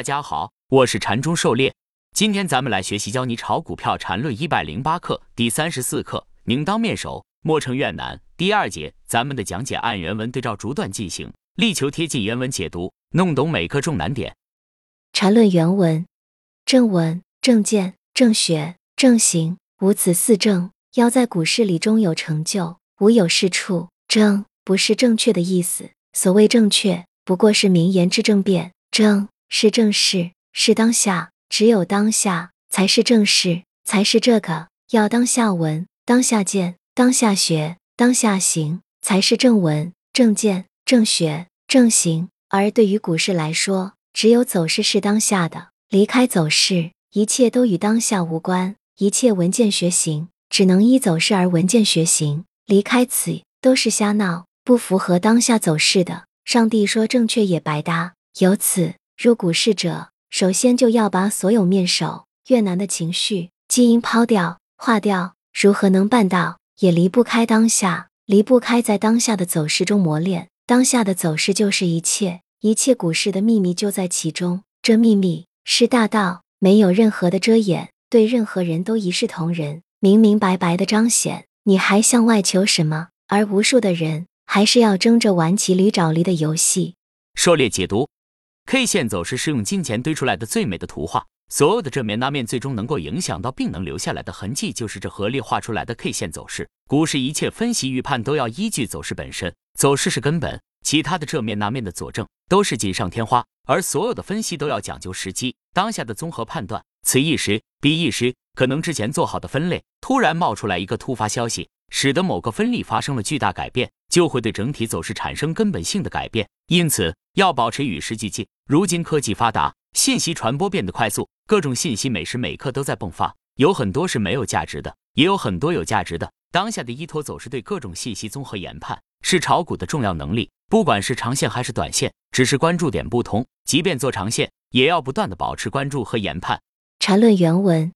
大家好，我是禅中狩猎。今天咱们来学习教你炒股票禅论一百零八课第三十四课，宁当面首，莫称越难。第二节，咱们的讲解按原文对照逐段进行，力求贴近原文解读，弄懂每课重难点。禅论原文：正文、正见、正学、正行，无此四正，要在股市里终有成就，无有是处。正不是正确的意思，所谓正确，不过是名言之正辩。正是正事，是当下，只有当下才是正事，才是这个。要当下闻，当下见，当下学，当下行，才是正闻、正见、正学、正行。而对于股市来说，只有走势是当下的，离开走势，一切都与当下无关。一切闻见学行，只能依走势而闻见学行，离开此都是瞎闹，不符合当下走势的。上帝说正确也白搭。由此入股市者，首先就要把所有面首、越南的情绪、基因抛掉、化掉。如何能办到？也离不开当下，离不开在当下的走势中磨练。当下的走势就是一切，一切股市的秘密就在其中。这秘密是大道，没有任何的遮掩，对任何人都一视同仁，明明白白的彰显。你还向外求什么？而无数的人还是要争着玩骑驴找驴的游戏。狩猎解读。K 线走势是用金钱堆出来的最美的图画，所有的正面那面最终能够影响到并能留下来的痕迹，就是这合力画出来的 K 线走势。股市一切分析预判都要依据走势本身，走势是根本，其他的正面那面的佐证都是锦上添花。而所有的分析都要讲究时机，当下的综合判断，此一时彼一时，可能之前做好的分类突然冒出来一个突发消息，使得某个分力发生了巨大改变，就会对整体走势产生根本性的改变。因此，要保持与时俱进。如今科技发达，信息传播变得快速，各种信息每时每刻都在迸发，有很多是没有价值的，也有很多有价值的。当下的依托走势对各种信息综合研判，是炒股的重要能力。不管是长线还是短线，只是关注点不同，即便做长线，也要不断的保持关注和研判。缠论原文：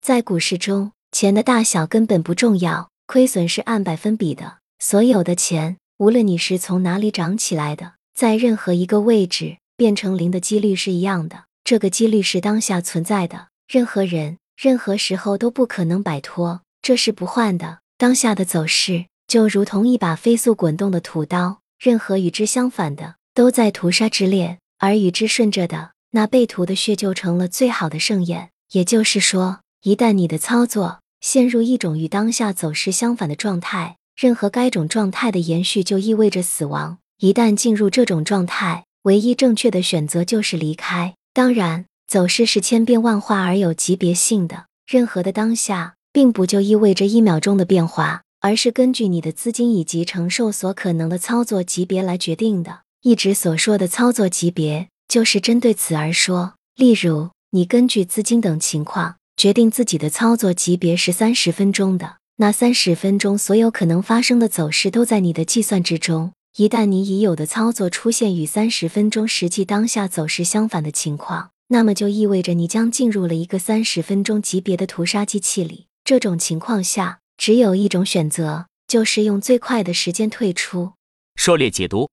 在股市中，钱的大小根本不重要，亏损是按百分比的。所有的钱，无论你是从哪里涨起来的，在任何一个位置。变成零的几率是一样的，这个几率是当下存在的，任何人、任何时候都不可能摆脱，这是不换的。当下的走势就如同一把飞速滚动的屠刀，任何与之相反的都在屠杀之列，而与之顺着的那被屠的血就成了最好的盛宴。也就是说，一旦你的操作陷入一种与当下走势相反的状态，任何该种状态的延续就意味着死亡。一旦进入这种状态，唯一正确的选择就是离开。当然，走势是千变万化而有级别性的，任何的当下，并不就意味着一秒钟的变化，而是根据你的资金以及承受所可能的操作级别来决定的。一直所说的操作级别，就是针对此而说。例如，你根据资金等情况决定自己的操作级别是三十分钟的，那三十分钟所有可能发生的走势都在你的计算之中。一旦你已有的操作出现与三十分钟实际当下走势相反的情况，那么就意味着你将进入了一个三十分钟级别的屠杀机器里。这种情况下，只有一种选择，就是用最快的时间退出。狩猎解读：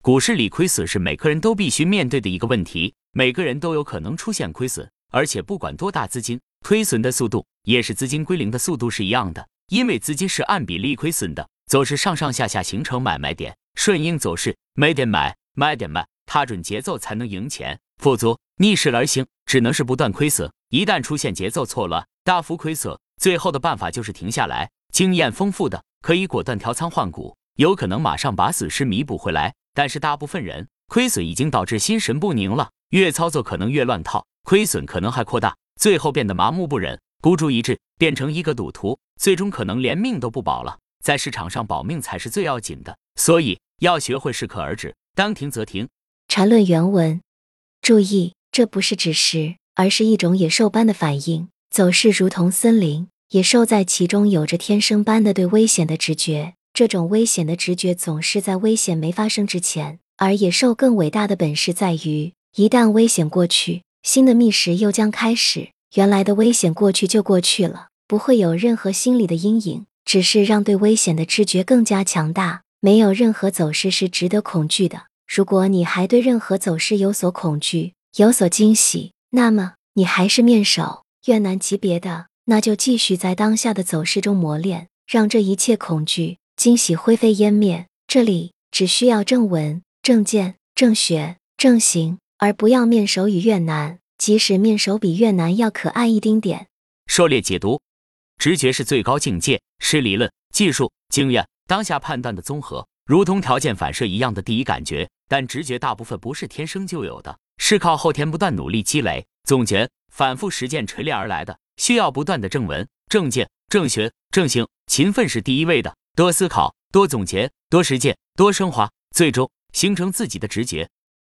股市里亏损是每个人都必须面对的一个问题，每个人都有可能出现亏损，而且不管多大资金，亏损的速度也是资金归零的速度是一样的，因为资金是按比例亏损的，走势上上下下形成买卖点。顺应走势，买点买，卖点卖，踏准节奏才能赢钱，否则逆势而行，只能是不断亏损。一旦出现节奏错乱，大幅亏损，最后的办法就是停下来。经验丰富的可以果断调仓换股，有可能马上把损失弥补回来。但是大部分人亏损已经导致心神不宁了，越操作可能越乱套，亏损可能还扩大，最后变得麻木不仁，孤注一掷，变成一个赌徒，最终可能连命都不保了。在市场上保命才是最要紧的。所以要学会适可而止，当停则停。缠论原文，注意，这不是指示，而是一种野兽般的反应。走势如同森林，野兽在其中有着天生般的对危险的直觉。这种危险的直觉总是在危险没发生之前。而野兽更伟大的本事在于，一旦危险过去，新的觅食又将开始。原来的危险过去就过去了，不会有任何心理的阴影，只是让对危险的知觉更加强大。没有任何走势是值得恐惧的。如果你还对任何走势有所恐惧，有所惊喜，那么你还是面首越难级别的，那就继续在当下的走势中磨练，让这一切恐惧、惊喜灰飞烟灭。这里只需要正文、正见、正学、正行，而不要面首与越难，即使面首比越难要可爱一丁点。狩猎解读，直觉是最高境界，是理论、技术、经验、当下判断的综合，如同条件反射一样的第一感觉。但直觉大部分不是天生就有的，是靠后天不断努力积累、总结、反复实践锤炼而来的，需要不断的正文、正见、正学、正行，勤奋是第一位的，多思考、多总结、多实践、多升华，最终形成自己的直觉。